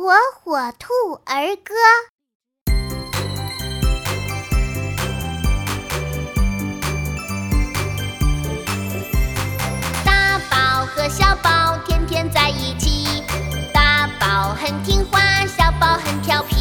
火火兔儿歌。大宝和小宝天天在一起。大宝很听话小宝很调皮。